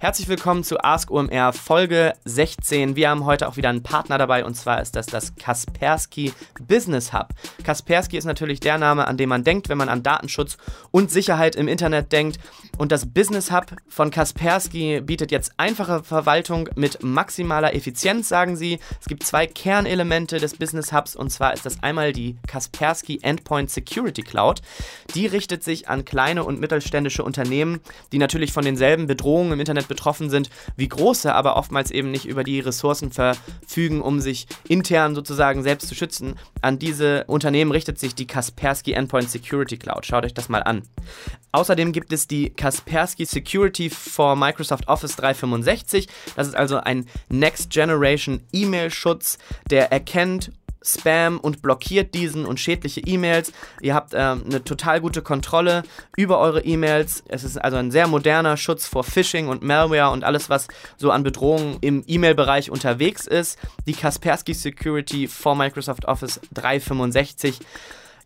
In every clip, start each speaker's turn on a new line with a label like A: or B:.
A: Herzlich willkommen zu Ask OMR Folge 16. Wir haben heute auch wieder einen Partner dabei und zwar ist das das Kaspersky Business Hub. Kaspersky ist natürlich der Name, an den man denkt, wenn man an Datenschutz und Sicherheit im Internet denkt. Und das Business Hub von Kaspersky bietet jetzt einfache Verwaltung mit maximaler Effizienz, sagen sie. Es gibt zwei Kernelemente des Business Hubs und zwar ist das einmal die Kaspersky Endpoint Security Cloud. Die richtet sich an kleine und mittelständische Unternehmen, die natürlich von denselben Bedrohungen im Internet betroffen sind wie große, aber oftmals eben nicht über die Ressourcen verfügen, um sich intern sozusagen selbst zu schützen. An diese Unternehmen richtet sich die Kaspersky Endpoint Security Cloud. Schaut euch das mal an. Außerdem gibt es die Kaspersky Security for Microsoft Office 365. Das ist also ein Next Generation E-Mail-Schutz, der erkennt Spam und blockiert diesen und schädliche E-Mails. Ihr habt ähm, eine total gute Kontrolle über eure E-Mails. Es ist also ein sehr moderner Schutz vor Phishing und Malware und alles, was so an Bedrohungen im E-Mail-Bereich unterwegs ist. Die Kaspersky Security for Microsoft Office 365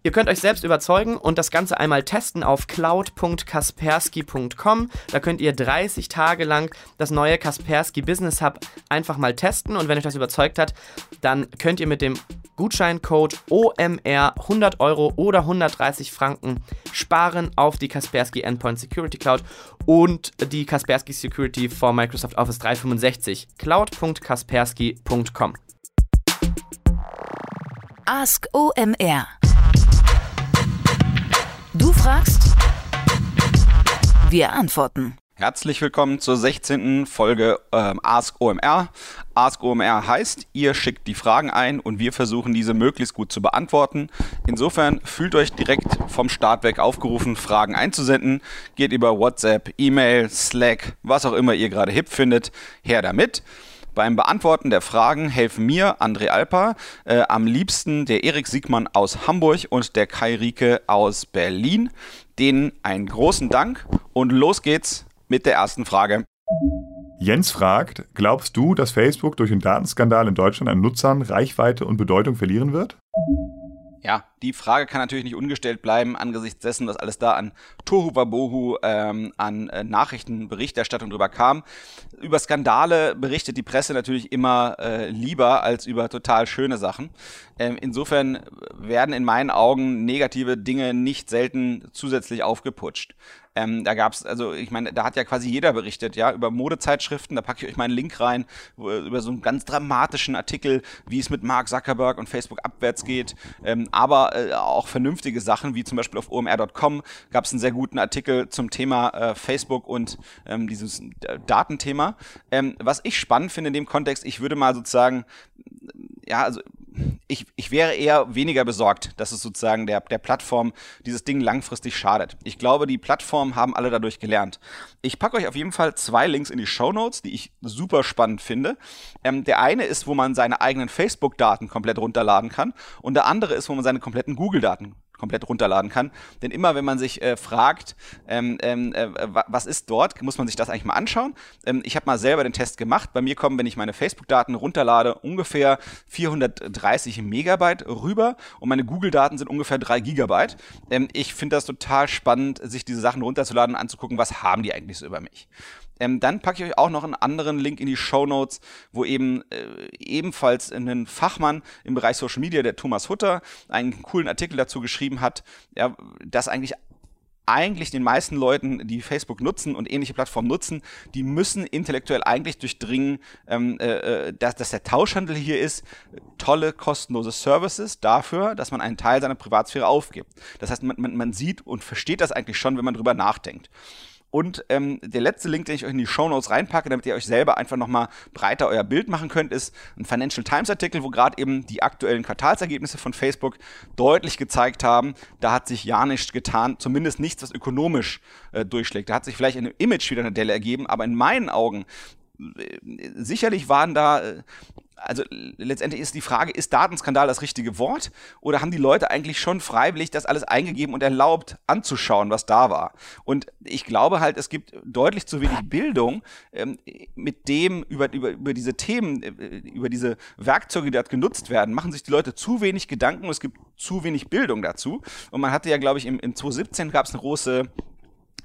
A: Ihr könnt euch selbst überzeugen und das Ganze einmal testen auf cloud.kaspersky.com. Da könnt ihr 30 Tage lang das neue Kaspersky Business Hub einfach mal testen und wenn euch das überzeugt hat, dann könnt ihr mit dem Gutscheincode OMR 100 Euro oder 130 Franken sparen auf die Kaspersky Endpoint Security Cloud und die Kaspersky Security for Microsoft Office 365. cloud.kaspersky.com.
B: Ask OMR Du fragst, wir antworten.
C: Herzlich willkommen zur 16. Folge ähm, Ask OMR. Ask OMR heißt, ihr schickt die Fragen ein und wir versuchen diese möglichst gut zu beantworten. Insofern fühlt euch direkt vom Start weg aufgerufen, Fragen einzusenden. Geht über WhatsApp, E-Mail, Slack, was auch immer ihr gerade hip findet, her damit. Beim Beantworten der Fragen helfen mir, André Alper, äh, am liebsten der Erik Siegmann aus Hamburg und der Kai Rieke aus Berlin. Denen einen großen Dank und los geht's mit der ersten Frage.
D: Jens fragt, glaubst du, dass Facebook durch den Datenskandal in Deutschland an Nutzern Reichweite und Bedeutung verlieren wird?
C: Ja, die Frage kann natürlich nicht ungestellt bleiben angesichts dessen, was alles da an Tohu Wabohu, ähm, an äh, Nachrichtenberichterstattung drüber kam. Über Skandale berichtet die Presse natürlich immer äh, lieber als über total schöne Sachen. Ähm, insofern werden in meinen Augen negative Dinge nicht selten zusätzlich aufgeputscht. Ähm, da gab's, also ich meine, da hat ja quasi jeder berichtet, ja, über Modezeitschriften, da packe ich euch mal einen Link rein, wo, über so einen ganz dramatischen Artikel, wie es mit Mark Zuckerberg und Facebook abwärts geht, ähm, aber äh, auch vernünftige Sachen, wie zum Beispiel auf omr.com gab es einen sehr guten Artikel zum Thema äh, Facebook und ähm, dieses äh, Datenthema. Ähm, was ich spannend finde in dem Kontext, ich würde mal sozusagen, ja, also ich, ich wäre eher weniger besorgt, dass es sozusagen der, der Plattform dieses Ding langfristig schadet. Ich glaube, die Plattformen haben alle dadurch gelernt. Ich packe euch auf jeden Fall zwei Links in die Show Notes, die ich super spannend finde. Ähm, der eine ist, wo man seine eigenen Facebook-Daten komplett runterladen kann und der andere ist, wo man seine kompletten Google-Daten komplett runterladen kann. Denn immer, wenn man sich äh, fragt, ähm, ähm, äh, was ist dort, muss man sich das eigentlich mal anschauen. Ähm, ich habe mal selber den Test gemacht. Bei mir kommen, wenn ich meine Facebook-Daten runterlade, ungefähr 430 Megabyte rüber und meine Google-Daten sind ungefähr 3 Gigabyte. Ähm, ich finde das total spannend, sich diese Sachen runterzuladen und anzugucken, was haben die eigentlich so über mich. Ähm, dann packe ich euch auch noch einen anderen Link in die Show Notes, wo eben äh, ebenfalls ein Fachmann im Bereich Social Media, der Thomas Hutter, einen coolen Artikel dazu geschrieben hat, ja, dass eigentlich eigentlich den meisten Leuten, die Facebook nutzen und ähnliche Plattformen nutzen, die müssen intellektuell eigentlich durchdringen, ähm, äh, äh dass, dass der Tauschhandel hier ist, tolle kostenlose Services dafür, dass man einen Teil seiner Privatsphäre aufgibt. Das heißt, man, man, man sieht und versteht das eigentlich schon, wenn man drüber nachdenkt. Und ähm, der letzte Link, den ich euch in die Show Notes reinpacke, damit ihr euch selber einfach nochmal breiter euer Bild machen könnt, ist ein Financial Times Artikel, wo gerade eben die aktuellen Quartalsergebnisse von Facebook deutlich gezeigt haben, da hat sich ja nichts getan, zumindest nichts, was ökonomisch äh, durchschlägt. Da hat sich vielleicht in Image wieder eine Delle ergeben, aber in meinen Augen sicherlich waren da äh, also letztendlich ist die Frage, ist Datenskandal das richtige Wort oder haben die Leute eigentlich schon freiwillig das alles eingegeben und erlaubt anzuschauen, was da war? Und ich glaube halt, es gibt deutlich zu wenig Bildung ähm, mit dem über, über, über diese Themen, äh, über diese Werkzeuge, die dort genutzt werden, machen sich die Leute zu wenig Gedanken und es gibt zu wenig Bildung dazu. Und man hatte ja, glaube ich, im, im 2017 gab es eine große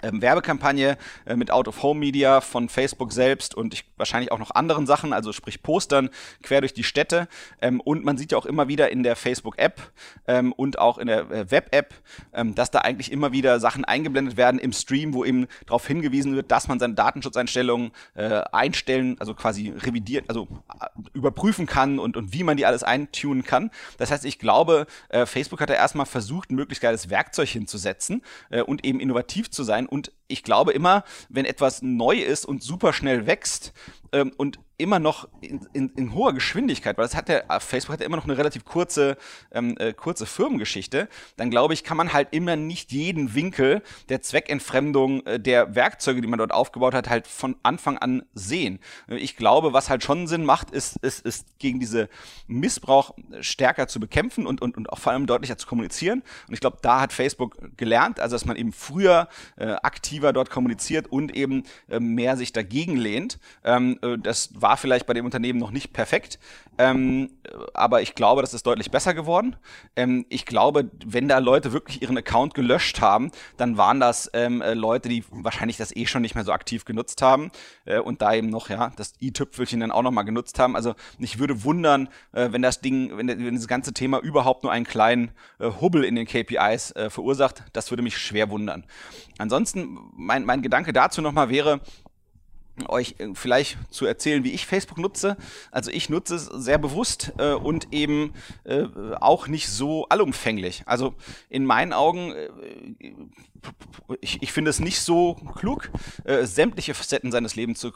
C: ähm, Werbekampagne äh, mit Out-of-Home-Media von Facebook selbst und ich, wahrscheinlich auch noch anderen Sachen, also sprich Postern quer durch die Städte. Ähm, und man sieht ja auch immer wieder in der Facebook-App ähm, und auch in der äh, Web-App, ähm, dass da eigentlich immer wieder Sachen eingeblendet werden im Stream, wo eben darauf hingewiesen wird, dass man seine Datenschutzeinstellungen äh, einstellen, also quasi revidieren, also äh, überprüfen kann und, und wie man die alles eintunen kann. Das heißt, ich glaube, äh, Facebook hat da erstmal versucht, ein möglichst geiles Werkzeug hinzusetzen äh, und eben innovativ zu sein und ich glaube immer, wenn etwas neu ist und super schnell wächst ähm, und immer noch in, in, in, hoher Geschwindigkeit, weil das hat der, äh, Facebook hat ja immer noch eine relativ kurze, ähm, äh, kurze Firmengeschichte, dann glaube ich, kann man halt immer nicht jeden Winkel der Zweckentfremdung äh, der Werkzeuge, die man dort aufgebaut hat, halt von Anfang an sehen. Äh, ich glaube, was halt schon Sinn macht, ist, ist, ist gegen diese Missbrauch stärker zu bekämpfen und, und, und auch vor allem deutlicher zu kommunizieren. Und ich glaube, da hat Facebook gelernt, also dass man eben früher äh, aktiver dort kommuniziert und eben äh, mehr sich dagegen lehnt. Ähm, das war vielleicht bei dem Unternehmen noch nicht perfekt, ähm, aber ich glaube, das ist deutlich besser geworden. Ähm, ich glaube, wenn da Leute wirklich ihren Account gelöscht haben, dann waren das ähm, äh, Leute, die wahrscheinlich das eh schon nicht mehr so aktiv genutzt haben äh, und da eben noch ja das i-Tüpfelchen dann auch noch mal genutzt haben. Also ich würde wundern, äh, wenn das Ding, wenn, das ganze Thema überhaupt nur einen kleinen äh, Hubbel in den KPIs äh, verursacht. Das würde mich schwer wundern. Ansonsten mein, mein Gedanke dazu noch mal wäre, euch äh, vielleicht zu erzählen, wie ich Facebook nutze. Also ich nutze es sehr bewusst äh, und eben äh, auch nicht so allumfänglich. Also in meinen Augen, äh, ich, ich finde es nicht so klug, äh, sämtliche Facetten seines Lebens zu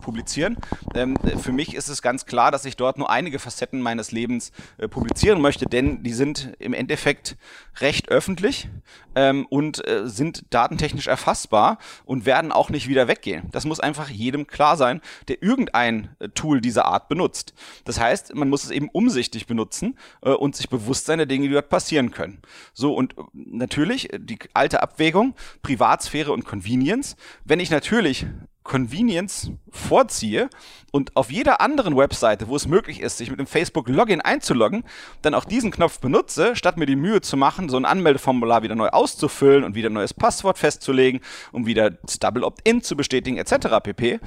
C: publizieren. Ähm, für mich ist es ganz klar, dass ich dort nur einige Facetten meines Lebens äh, publizieren möchte, denn die sind im Endeffekt recht öffentlich ähm, und sind datentechnisch erfassbar und werden auch nicht wieder weggehen. Das muss einfach jedem klar sein, der irgendein äh, Tool dieser Art benutzt. Das heißt, man muss es eben umsichtig benutzen äh, und sich bewusst sein der Dinge, die dort passieren können. So, und äh, natürlich äh, die alte Abwägung, Privatsphäre und Convenience. Wenn ich natürlich Convenience vorziehe und auf jeder anderen Webseite, wo es möglich ist, sich mit dem Facebook-Login einzuloggen, dann auch diesen Knopf benutze, statt mir die Mühe zu machen, so ein Anmeldeformular wieder neu auszufüllen und wieder ein neues Passwort festzulegen, um wieder das Double Opt-in zu bestätigen, etc. pp.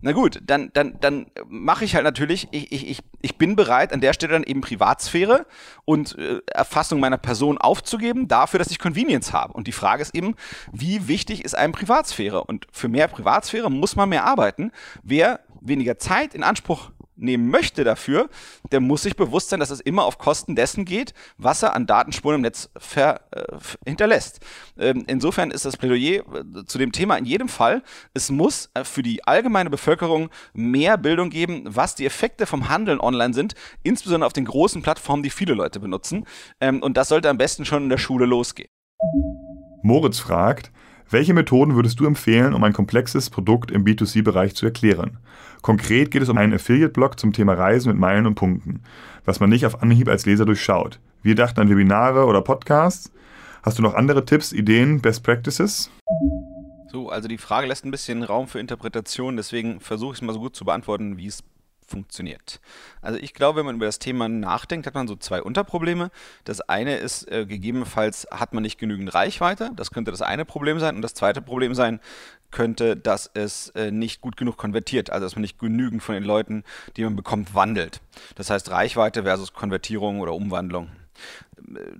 C: Na gut, dann, dann, dann mache ich halt natürlich, ich, ich, ich, bin bereit, an der Stelle dann eben Privatsphäre und äh, Erfassung meiner Person aufzugeben, dafür, dass ich Convenience habe. Und die Frage ist eben, wie wichtig ist einem Privatsphäre? Und für mehr Privatsphäre muss man mehr arbeiten. Wer weniger Zeit in Anspruch nehmen möchte dafür, der muss sich bewusst sein, dass es immer auf Kosten dessen geht, was er an Datenspuren im Netz ver, äh, hinterlässt. Ähm, insofern ist das Plädoyer äh, zu dem Thema in jedem Fall, es muss äh, für die allgemeine Bevölkerung mehr Bildung geben, was die Effekte vom Handeln online sind, insbesondere auf den großen Plattformen, die viele Leute benutzen. Ähm, und das sollte am besten schon in der Schule losgehen.
D: Moritz fragt, welche Methoden würdest du empfehlen, um ein komplexes Produkt im B2C-Bereich zu erklären? Konkret geht es um einen Affiliate-Blog zum Thema Reisen mit Meilen und Punkten, was man nicht auf Anhieb als Leser durchschaut. Wir dachten an Webinare oder Podcasts. Hast du noch andere Tipps, Ideen, Best Practices?
C: So, also die Frage lässt ein bisschen Raum für Interpretation, deswegen versuche ich es mal so gut zu beantworten, wie es funktioniert. Also ich glaube, wenn man über das Thema nachdenkt, hat man so zwei Unterprobleme. Das eine ist, äh, gegebenenfalls hat man nicht genügend Reichweite. Das könnte das eine Problem sein. Und das zweite Problem sein könnte, dass es äh, nicht gut genug konvertiert. Also dass man nicht genügend von den Leuten, die man bekommt, wandelt. Das heißt Reichweite versus Konvertierung oder Umwandlung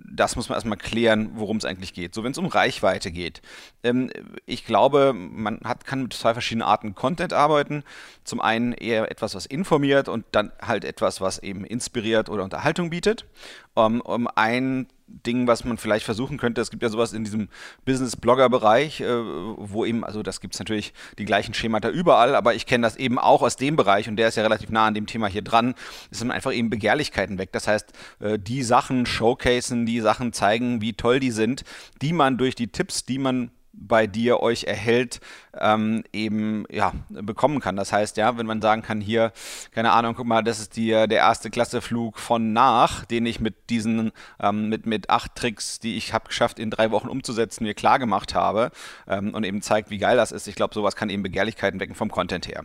C: das muss man erstmal klären, worum es eigentlich geht. So, wenn es um Reichweite geht. Ähm, ich glaube, man hat, kann mit zwei verschiedenen Arten Content arbeiten. Zum einen eher etwas, was informiert und dann halt etwas, was eben inspiriert oder Unterhaltung bietet. Um, um ein Ding, was man vielleicht versuchen könnte. Es gibt ja sowas in diesem Business-Blogger-Bereich, äh, wo eben, also das gibt es natürlich die gleichen Schemata überall, aber ich kenne das eben auch aus dem Bereich und der ist ja relativ nah an dem Thema hier dran, ist dann einfach eben Begehrlichkeiten weg. Das heißt, äh, die Sachen showcasen, die Sachen zeigen, wie toll die sind, die man durch die Tipps, die man bei dir euch erhält, ähm, eben ja, bekommen kann. Das heißt, ja, wenn man sagen kann, hier, keine Ahnung, guck mal, das ist die, der erste Klasseflug von nach, den ich mit diesen, ähm, mit, mit acht Tricks, die ich habe geschafft, in drei Wochen umzusetzen, mir klar gemacht habe ähm, und eben zeigt, wie geil das ist. Ich glaube, sowas kann eben Begehrlichkeiten wecken vom Content her.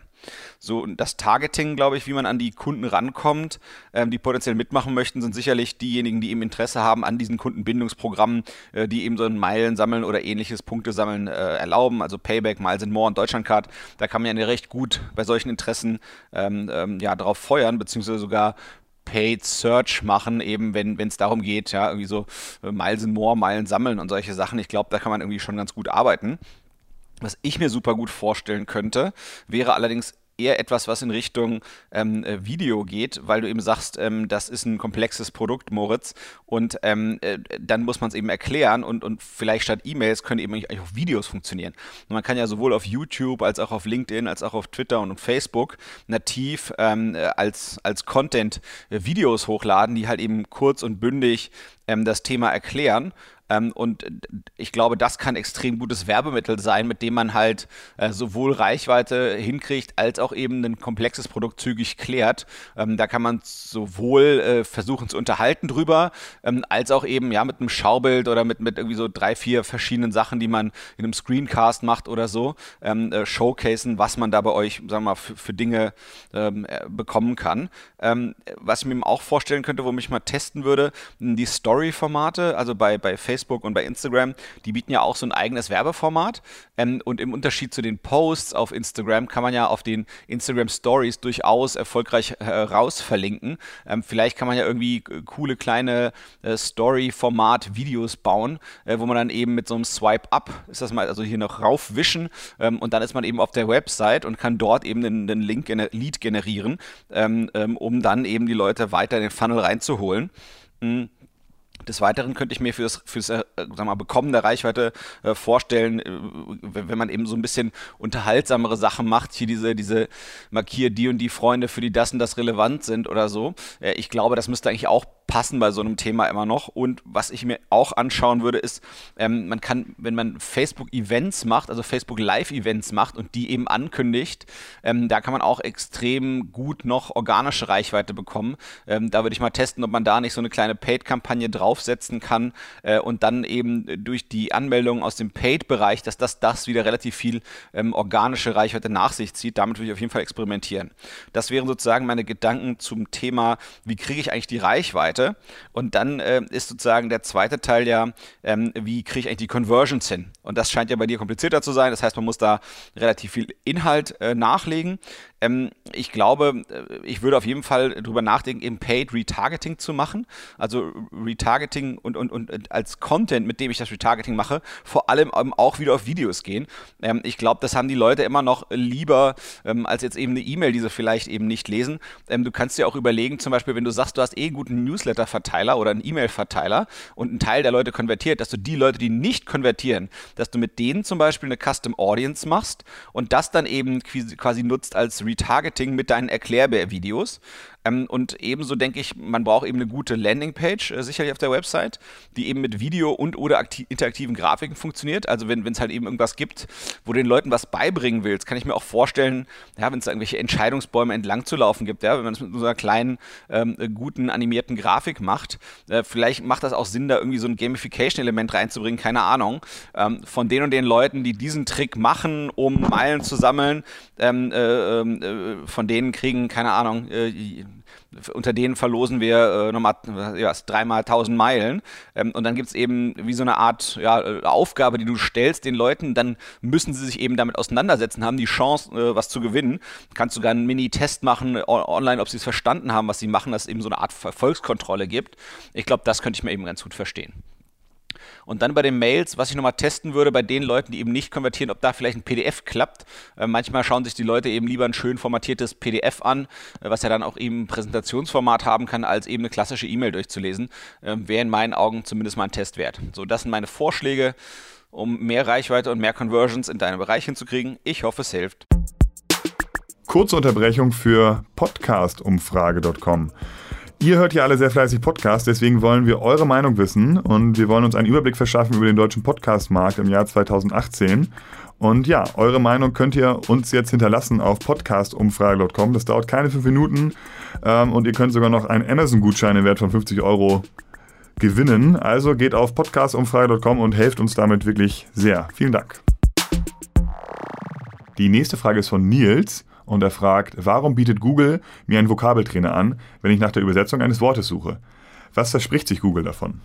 C: So, das Targeting, glaube ich, wie man an die Kunden rankommt, ähm, die potenziell mitmachen möchten, sind sicherlich diejenigen, die eben Interesse haben an diesen Kundenbindungsprogrammen, äh, die eben so ein Meilen sammeln oder ähnliches Punkte sammeln äh, erlauben, also Payback, Miles and More und Deutschlandcard. Da kann man ja recht gut bei solchen Interessen ähm, ähm, ja, darauf feuern, beziehungsweise sogar Paid Search machen, eben wenn es darum geht, ja, irgendwie so äh, Miles and More, Meilen sammeln und solche Sachen. Ich glaube, da kann man irgendwie schon ganz gut arbeiten. Was ich mir super gut vorstellen könnte, wäre allerdings eher etwas, was in Richtung ähm, äh, Video geht, weil du eben sagst, ähm, das ist ein komplexes Produkt, Moritz, und ähm, äh, dann muss man es eben erklären und, und vielleicht statt E-Mails können eben auch Videos funktionieren. Und man kann ja sowohl auf YouTube als auch auf LinkedIn als auch auf Twitter und auf Facebook nativ ähm, äh, als, als Content äh, Videos hochladen, die halt eben kurz und bündig ähm, das Thema erklären und ich glaube, das kann extrem gutes Werbemittel sein, mit dem man halt äh, sowohl Reichweite hinkriegt, als auch eben ein komplexes Produkt zügig klärt. Ähm, da kann man sowohl äh, versuchen zu unterhalten drüber, ähm, als auch eben ja mit einem Schaubild oder mit, mit irgendwie so drei, vier verschiedenen Sachen, die man in einem Screencast macht oder so, ähm, äh, showcasen, was man da bei euch, sagen wir mal, für, Dinge ähm, äh, bekommen kann. Ähm, was ich mir auch vorstellen könnte, wo mich mal testen würde, die Story-Formate, also bei, bei Facebook Facebook und bei Instagram, die bieten ja auch so ein eigenes Werbeformat. Ähm, und im Unterschied zu den Posts auf Instagram kann man ja auf den Instagram Stories durchaus erfolgreich heraus äh, verlinken. Ähm, vielleicht kann man ja irgendwie coole kleine äh, Story-Format-Videos bauen, äh, wo man dann eben mit so einem Swipe-Up, ist das mal, also hier noch raufwischen ähm, und dann ist man eben auf der Website und kann dort eben den, den Link, gener Lead generieren, ähm, ähm, um dann eben die Leute weiter in den Funnel reinzuholen. Mhm. Des Weiteren könnte ich mir fürs, fürs äh, sag mal, Bekommen der Reichweite äh, vorstellen, äh, wenn man eben so ein bisschen unterhaltsamere Sachen macht, hier diese, diese markier die und die Freunde, für die das und das relevant sind oder so. Äh, ich glaube, das müsste eigentlich auch passen bei so einem Thema immer noch. Und was ich mir auch anschauen würde, ist, ähm, man kann, wenn man Facebook-Events macht, also Facebook Live-Events macht und die eben ankündigt, ähm, da kann man auch extrem gut noch organische Reichweite bekommen. Ähm, da würde ich mal testen, ob man da nicht so eine kleine Paid-Kampagne draufsetzen kann äh, und dann eben durch die Anmeldung aus dem Paid-Bereich, dass das, das wieder relativ viel ähm, organische Reichweite nach sich zieht. Damit würde ich auf jeden Fall experimentieren. Das wären sozusagen meine Gedanken zum Thema, wie kriege ich eigentlich die Reichweite? Seite. Und dann äh, ist sozusagen der zweite Teil ja, ähm, wie kriege ich eigentlich die Conversions hin? Und das scheint ja bei dir komplizierter zu sein. Das heißt, man muss da relativ viel Inhalt äh, nachlegen. Ähm, ich glaube, äh, ich würde auf jeden Fall darüber nachdenken, eben Paid Retargeting zu machen. Also Retargeting und, und, und als Content, mit dem ich das Retargeting mache, vor allem auch wieder auf Videos gehen. Ähm, ich glaube, das haben die Leute immer noch lieber ähm, als jetzt eben eine E-Mail, die sie vielleicht eben nicht lesen. Ähm, du kannst dir auch überlegen, zum Beispiel, wenn du sagst, du hast eh einen guten Newsletter-Verteiler oder einen E-Mail-Verteiler und ein Teil der Leute konvertiert, dass du die Leute, die nicht konvertieren, dass du mit denen zum Beispiel eine Custom Audience machst und das dann eben quasi nutzt als Retargeting Retargeting mit deinen Erklärbär-Videos. Ähm, und ebenso denke ich, man braucht eben eine gute Landingpage, äh, sicherlich auf der Website, die eben mit Video und oder interaktiven Grafiken funktioniert. Also wenn es halt eben irgendwas gibt, wo du den Leuten was beibringen willst, kann ich mir auch vorstellen, ja, wenn es irgendwelche Entscheidungsbäume entlang zu laufen gibt, ja, wenn man es mit so einer kleinen, ähm, guten animierten Grafik macht, äh, vielleicht macht das auch Sinn, da irgendwie so ein Gamification-Element reinzubringen, keine Ahnung. Ähm, von den und den Leuten, die diesen Trick machen, um Meilen zu sammeln, ähm, äh, ähm, äh, von denen kriegen, keine Ahnung, äh, unter denen verlosen wir äh, nochmal ja, dreimal 1000 Meilen. Ähm, und dann gibt es eben wie so eine Art ja, Aufgabe, die du stellst den Leuten. Dann müssen sie sich eben damit auseinandersetzen, haben die Chance, äh, was zu gewinnen. Kannst sogar einen Mini-Test machen online, ob sie es verstanden haben, was sie machen, dass es eben so eine Art Erfolgskontrolle gibt. Ich glaube, das könnte ich mir eben ganz gut verstehen. Und dann bei den Mails, was ich nochmal testen würde, bei den Leuten, die eben nicht konvertieren, ob da vielleicht ein PDF klappt. Äh, manchmal schauen sich die Leute eben lieber ein schön formatiertes PDF an, äh, was ja dann auch eben ein Präsentationsformat haben kann, als eben eine klassische E-Mail durchzulesen. Äh, Wäre in meinen Augen zumindest mal ein Test wert. So, das sind meine Vorschläge, um mehr Reichweite und mehr Conversions in deinem Bereich hinzukriegen. Ich hoffe, es hilft.
D: Kurze Unterbrechung für podcastumfrage.com. Ihr hört hier alle sehr fleißig Podcast, deswegen wollen wir eure Meinung wissen und wir wollen uns einen Überblick verschaffen über den deutschen Podcast-Markt im Jahr 2018 Und ja, eure Meinung könnt ihr uns jetzt hinterlassen auf podcastumfrage.com. Das dauert keine fünf Minuten. Ähm, und ihr könnt sogar noch einen Amazon-Gutschein im Wert von 50 Euro gewinnen. Also geht auf podcastumfrage.com und helft uns damit wirklich sehr. Vielen Dank. Die nächste Frage ist von Nils und er fragt, warum bietet Google mir einen Vokabeltrainer an, wenn ich nach der Übersetzung eines Wortes suche? Was verspricht sich Google davon?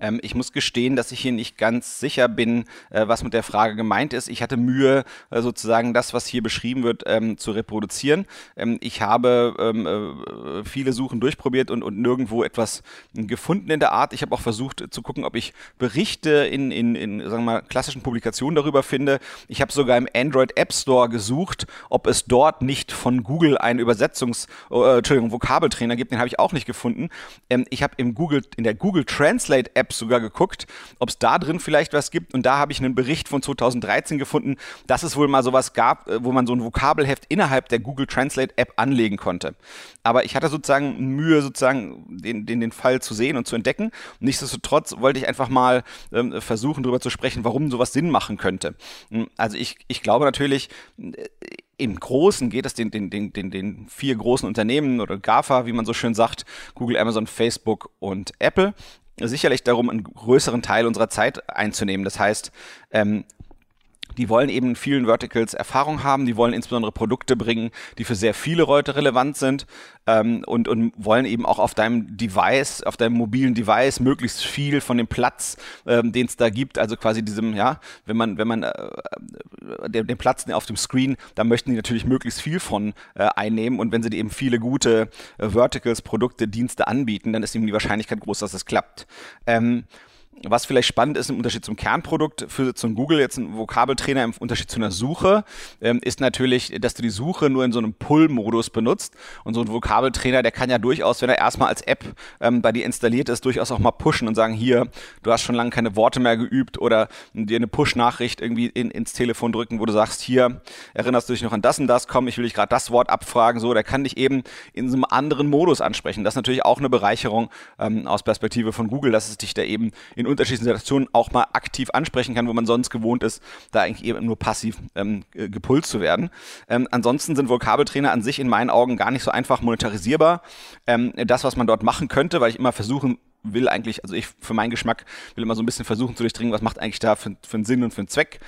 C: Ähm, ich muss gestehen, dass ich hier nicht ganz sicher bin, äh, was mit der Frage gemeint ist. Ich hatte Mühe, äh, sozusagen das, was hier beschrieben wird, ähm, zu reproduzieren. Ähm, ich habe ähm, äh, viele Suchen durchprobiert und, und nirgendwo etwas gefunden in der Art. Ich habe auch versucht zu gucken, ob ich Berichte in, in, in sagen wir mal, klassischen Publikationen darüber finde. Ich habe sogar im Android App Store gesucht, ob es dort nicht von Google einen Übersetzungs-, äh, Entschuldigung, Vokabeltrainer gibt. Den habe ich auch nicht gefunden. Ähm, ich habe im Google, in der Google Translate App Apps sogar geguckt, ob es da drin vielleicht was gibt. Und da habe ich einen Bericht von 2013 gefunden, dass es wohl mal sowas gab, äh, wo man so ein Vokabelheft innerhalb der Google Translate App anlegen konnte. Aber ich hatte sozusagen Mühe, sozusagen den, den, den Fall zu sehen und zu entdecken. Nichtsdestotrotz wollte ich einfach mal ähm, versuchen, darüber zu sprechen, warum sowas Sinn machen könnte. Hm, also ich, ich glaube natürlich, äh, im Großen geht es den, den, den, den, den vier großen Unternehmen oder GAFA, wie man so schön sagt, Google, Amazon, Facebook und Apple, sicherlich darum, einen größeren Teil unserer Zeit einzunehmen. Das heißt, ähm, die wollen eben in vielen Verticals Erfahrung haben, die wollen insbesondere Produkte bringen, die für sehr viele Leute relevant sind ähm, und, und wollen eben auch auf deinem Device, auf deinem mobilen Device möglichst viel von dem Platz, ähm, den es da gibt, also quasi diesem, ja, wenn man, wenn man äh, den, den Platz auf dem Screen, da möchten die natürlich möglichst viel von äh, einnehmen und wenn sie eben viele gute äh, Verticals, Produkte, Dienste anbieten, dann ist eben die Wahrscheinlichkeit groß, dass es klappt. Ähm, was vielleicht spannend ist im Unterschied zum Kernprodukt für zum Google jetzt ein Vokabeltrainer im Unterschied zu einer Suche ähm, ist natürlich, dass du die Suche nur in so einem Pull-Modus benutzt und so ein Vokabeltrainer, der kann ja durchaus, wenn er erstmal als App ähm, bei dir installiert ist, durchaus auch mal pushen und sagen, hier, du hast schon lange keine Worte mehr geübt oder dir eine Push-Nachricht irgendwie in, ins Telefon drücken, wo du sagst, hier, erinnerst du dich noch an das und das, komm, ich will dich gerade das Wort abfragen, so, der kann dich eben in so einem anderen Modus ansprechen. Das ist natürlich auch eine Bereicherung ähm, aus Perspektive von Google, dass es dich da eben in in unterschiedlichen Situationen auch mal aktiv ansprechen kann, wo man sonst gewohnt ist, da eigentlich eben nur passiv ähm, gepulst zu werden. Ähm, ansonsten sind Vokabeltrainer an sich in meinen Augen gar nicht so einfach monetarisierbar. Ähm, das, was man dort machen könnte, weil ich immer versuchen will eigentlich, also ich für meinen Geschmack will immer so ein bisschen versuchen zu durchdringen, was macht eigentlich da für, für einen Sinn und für einen Zweck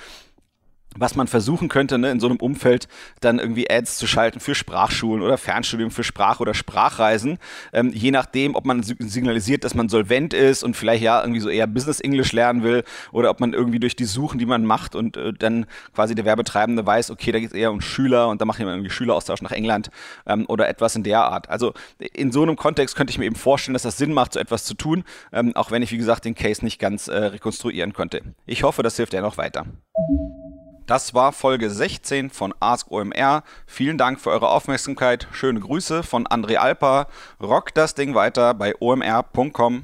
C: was man versuchen könnte, ne, in so einem Umfeld dann irgendwie Ads zu schalten für Sprachschulen oder Fernstudium für Sprach- oder Sprachreisen, ähm, je nachdem, ob man signalisiert, dass man solvent ist und vielleicht ja irgendwie so eher Business English lernen will oder ob man irgendwie durch die Suchen, die man macht und äh, dann quasi der Werbetreibende weiß, okay, da geht es eher um Schüler und da ich mal irgendwie Schüleraustausch nach England ähm, oder etwas in der Art. Also in so einem Kontext könnte ich mir eben vorstellen, dass das Sinn macht, so etwas zu tun, ähm, auch wenn ich, wie gesagt, den Case nicht ganz äh, rekonstruieren konnte. Ich hoffe, das hilft ja noch weiter. Das war Folge 16 von Ask OMR. Vielen Dank für eure Aufmerksamkeit. Schöne Grüße von André Alper. Rockt das Ding weiter bei omr.com.